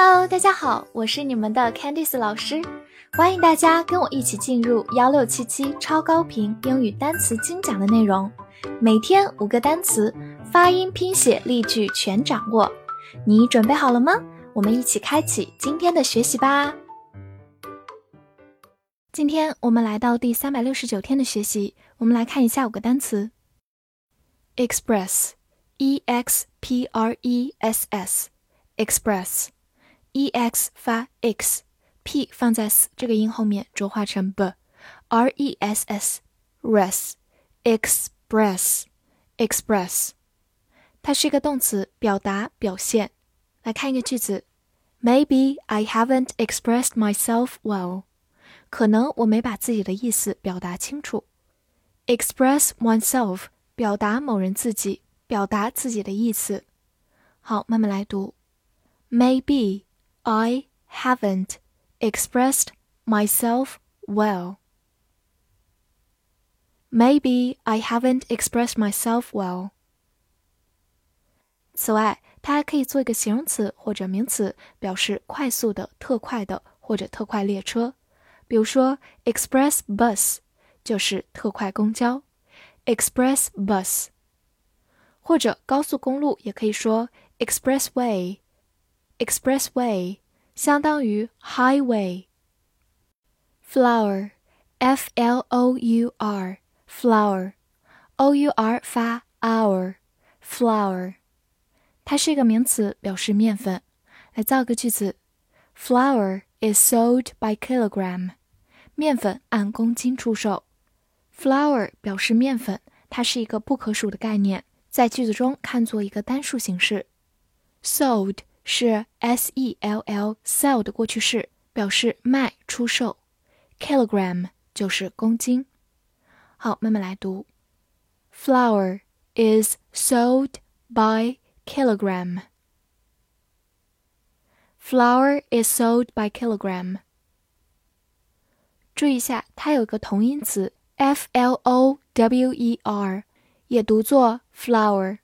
Hello，大家好，我是你们的 Candice 老师，欢迎大家跟我一起进入幺六七七超高频英语单词精讲的内容，每天五个单词，发音、拼写、例句全掌握，你准备好了吗？我们一起开启今天的学习吧。今天我们来到第三百六十九天的学习，我们来看一下五个单词：express，e x p r e s s，express。E x 发 x，p 放在 s 这个音后面浊化成 b，r e s s res express express，它是一个动词，表达表现。来看一个句子，Maybe I haven't expressed myself well，可能我没把自己的意思表达清楚。Express oneself 表达某人自己，表达自己的意思。好，慢慢来读，Maybe。I haven't expressed myself well. Maybe I haven't expressed myself well. 此外，它还可以做一个形容词或者名词，表示快速的、特快的或者特快列车。比如说，express bus 就是特快公交，express bus。或者高速公路也可以说 expressway。 expressway 相当于 highway。flour，f l o u r，flour，o u r 发 our，flour，它是一个名词，表示面粉。来造个句子：Flour is sold by kilogram。面粉按公斤出售。Flour 表示面粉，它是一个不可数的概念，在句子中看作一个单数形式。Sold。 是 s e l l sell 的过去式，表示卖、出售。kilogram 就是公斤。好，慢慢来读。Flour is sold by kilogram. Flour is sold by kilogram. 注意一下，它有一个同音词 f l o w e r，也读作 flower，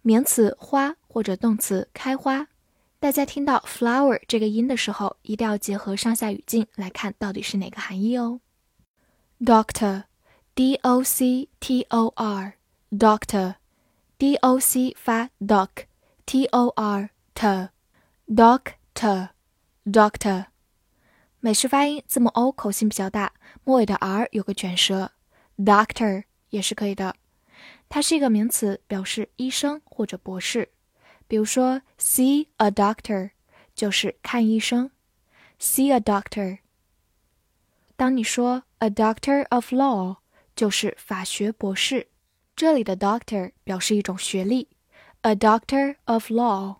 名词花或者动词开花。大家听到 flower 这个音的时候，一定要结合上下语境来看到底是哪个含义哦。Doctor，d o c t o r，doctor，d o c 发 doc，t o r t，doctor，doctor。美式发音字母 o 口型比较大，末尾的 r 有个卷舌，doctor 也是可以的。它是一个名词，表示医生或者博士。比如说，see a doctor 就是看医生，see a doctor。当你说 a doctor of law 就是法学博士，这里的 doctor 表示一种学历，a doctor of law。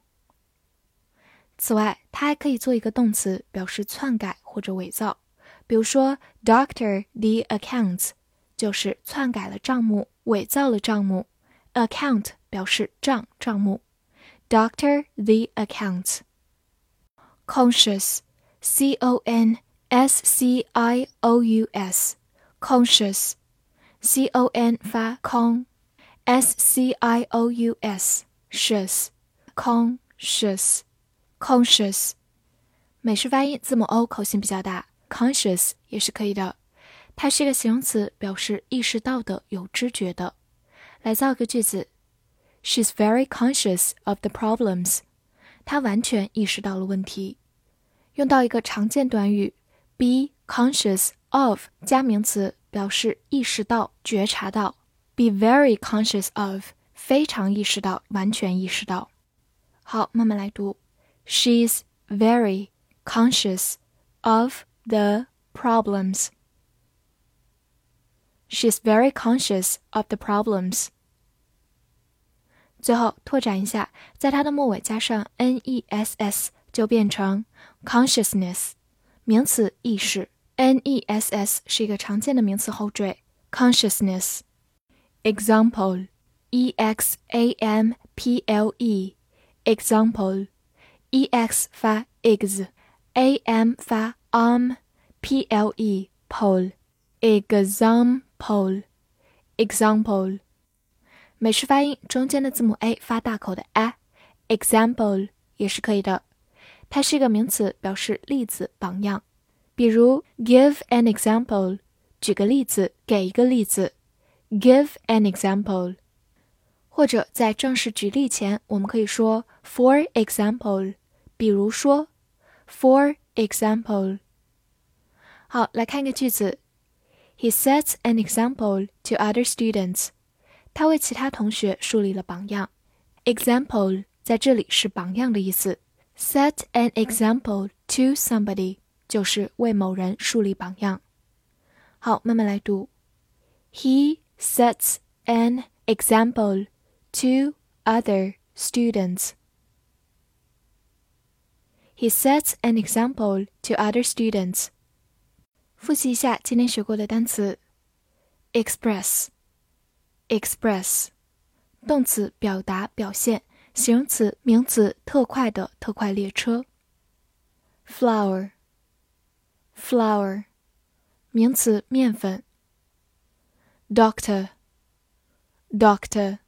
此外，它还可以做一个动词，表示篡改或者伪造。比如说，doctor the accounts 就是篡改了账目，伪造了账目，account 表示账账目。Doctor the accounts. Conscious, C O N S C I O U S, conscious, C O N 发 con，S C I O U S, conscious, conscious, conscious。美式发音字母 O 口型比较大，conscious 也是可以的。它是一个形容词，表示意识到的、有知觉的。来造个句子。 She's very conscious of the problems. 她完全意识到了问题。用到一个常见短语，be conscious of 加名词，表示意识到、觉察到。Be very conscious of 非常意识到、完全意识到。好，慢慢来读。She's very conscious of the problems. She's very conscious of the problems. 最后拓展一下，在它的末尾加上 n e s s 就变成 consciousness，名词意识。n e s s 是一个常见的名词后缀。consciousness。example e x a m p l e example e x 发 ex，a m 发 am，p l e pole example example。美式发音中间的字母 a 发大口的 a，example 也是可以的。它是一个名词，表示例子、榜样。比如，give an example，举个例子，给一个例子。give an example。或者在正式举例前，我们可以说 for example，比如说 for example。好，来看一个句子，He sets an example to other students。他为其他同学树立了榜样。example 在这里是榜样的意思。Set an example to somebody 就是为某人树立榜样。好，慢慢来读。He sets an example to other students. He sets an example to other students. 复习一下今天学过的单词 Express，动词表达、表现；形容词、名词特快的特快列车。flour，flour，名词面粉。doctor，doctor。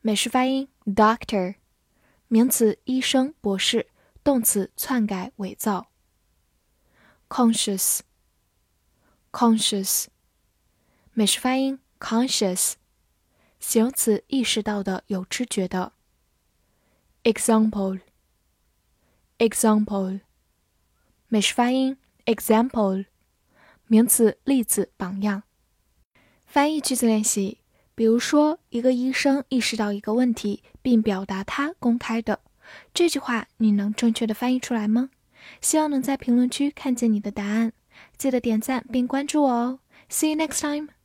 美式发音：doctor，名词医生、博士；动词篡改、伪造。conscious，conscious，美式发音：conscious，形容词意识到的、有知觉的。example，example，美式发音：example，名词例子、榜样。翻译句子练习。比如说，一个医生意识到一个问题，并表达他公开的这句话，你能正确的翻译出来吗？希望能在评论区看见你的答案，记得点赞并关注我哦。See you next time.